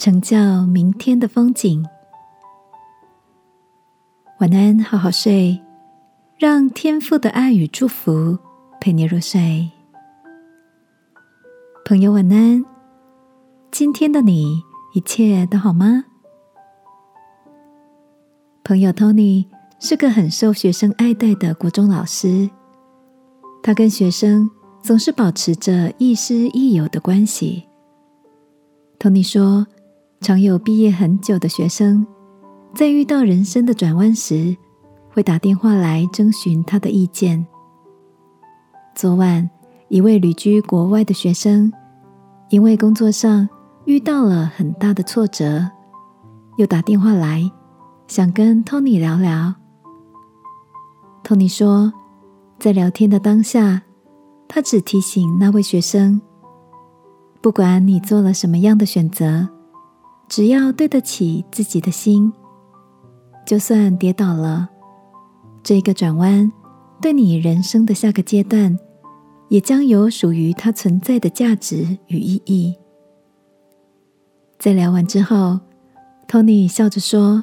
成就明天的风景。晚安，好好睡，让天父的爱与祝福陪你入睡。朋友，晚安。今天的你一切都好吗？朋友 Tony 是个很受学生爱戴的国中老师，他跟学生总是保持着亦师亦友的关系。Tony 说。常有毕业很久的学生，在遇到人生的转弯时，会打电话来征询他的意见。昨晚，一位旅居国外的学生，因为工作上遇到了很大的挫折，又打电话来，想跟 Tony 聊聊。Tony 说，在聊天的当下，他只提醒那位学生，不管你做了什么样的选择。只要对得起自己的心，就算跌倒了，这个转弯对你人生的下个阶段，也将有属于它存在的价值与意义。在聊完之后，Tony 笑着说：“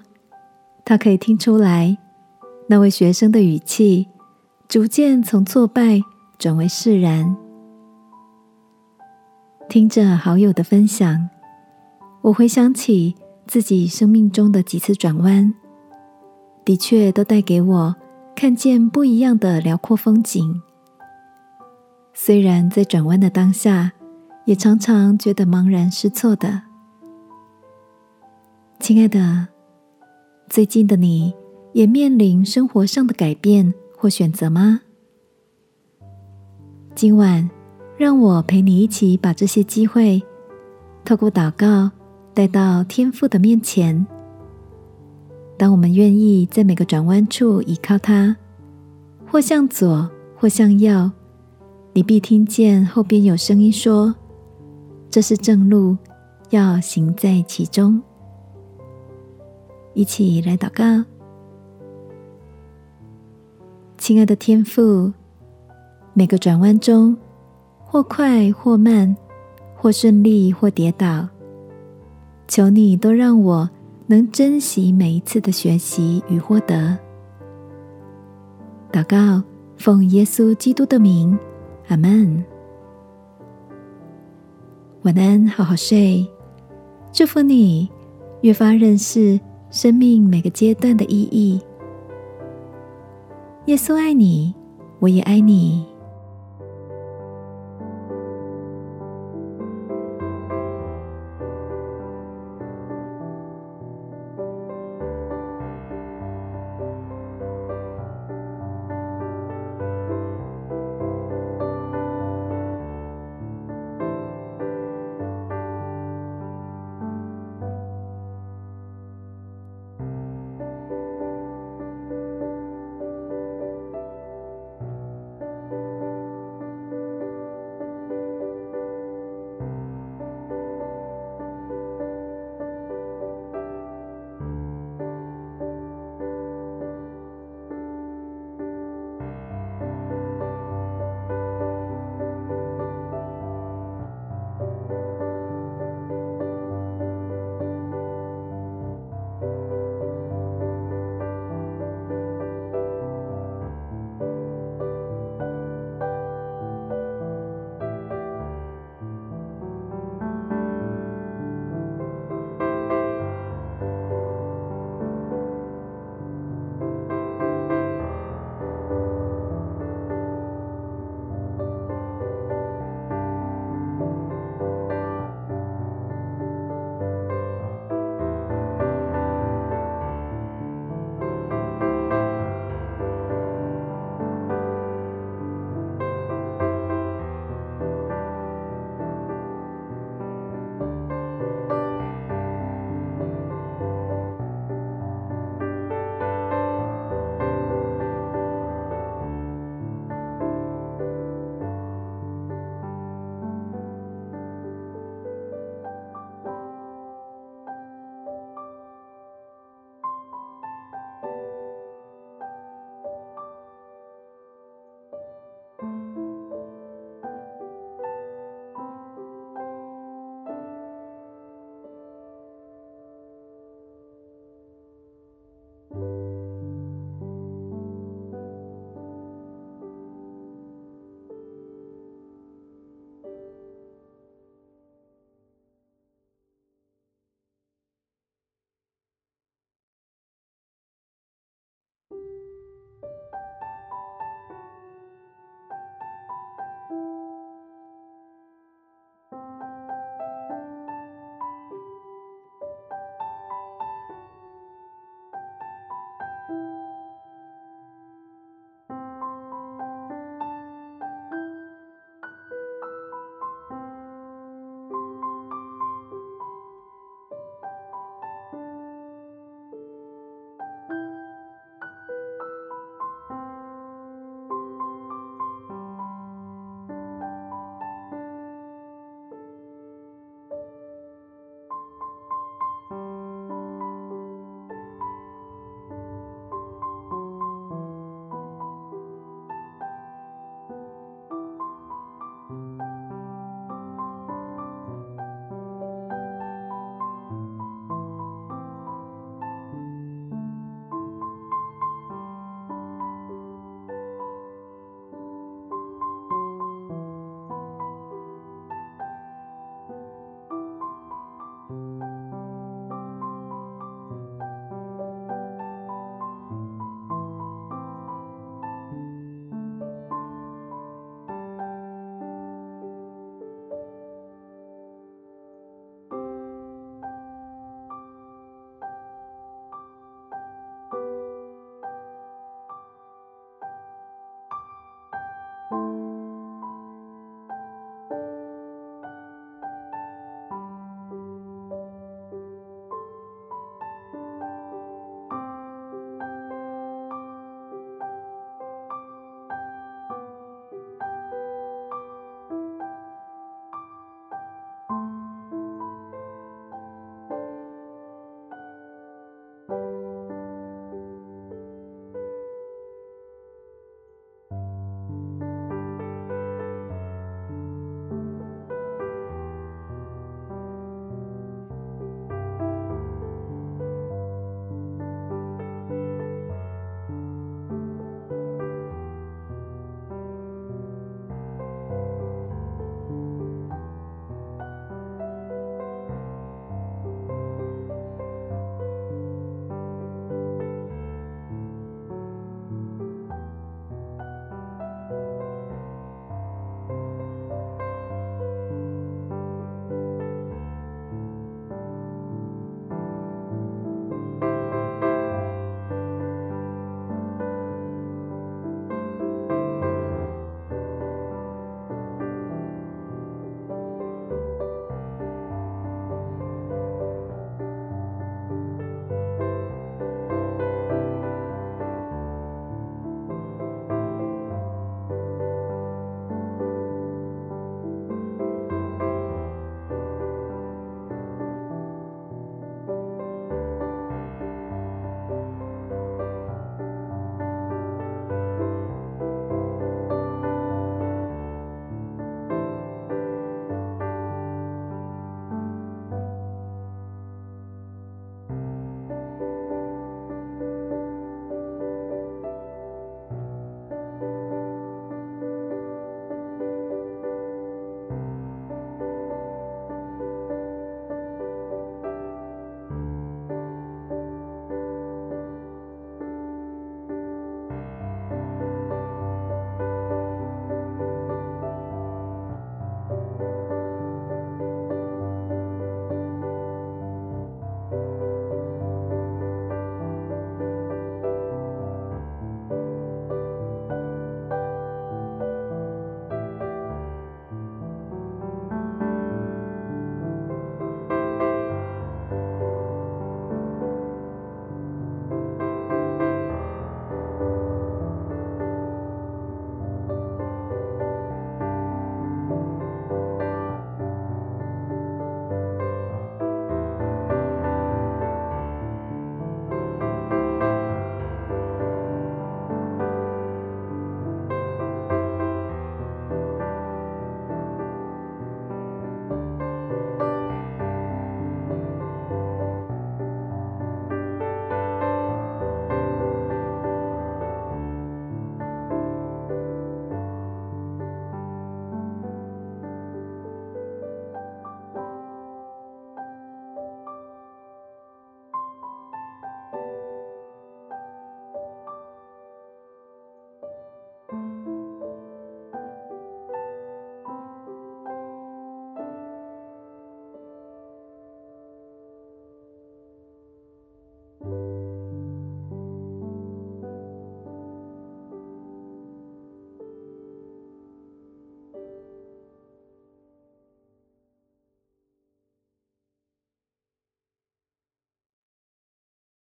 他可以听出来，那位学生的语气逐渐从挫败转为释然。”听着好友的分享。我回想起自己生命中的几次转弯，的确都带给我看见不一样的辽阔风景。虽然在转弯的当下，也常常觉得茫然失措的。亲爱的，最近的你也面临生活上的改变或选择吗？今晚，让我陪你一起把这些机会透过祷告。带到天父的面前。当我们愿意在每个转弯处依靠他，或向左，或向右，你必听见后边有声音说：“这是正路，要行在其中。”一起来祷告，亲爱的天父，每个转弯中，或快或慢，或顺利或跌倒。求你都让我能珍惜每一次的学习与获得。祷告，奉耶稣基督的名，阿门。晚安，好好睡。祝福你越发认识生命每个阶段的意义。耶稣爱你，我也爱你。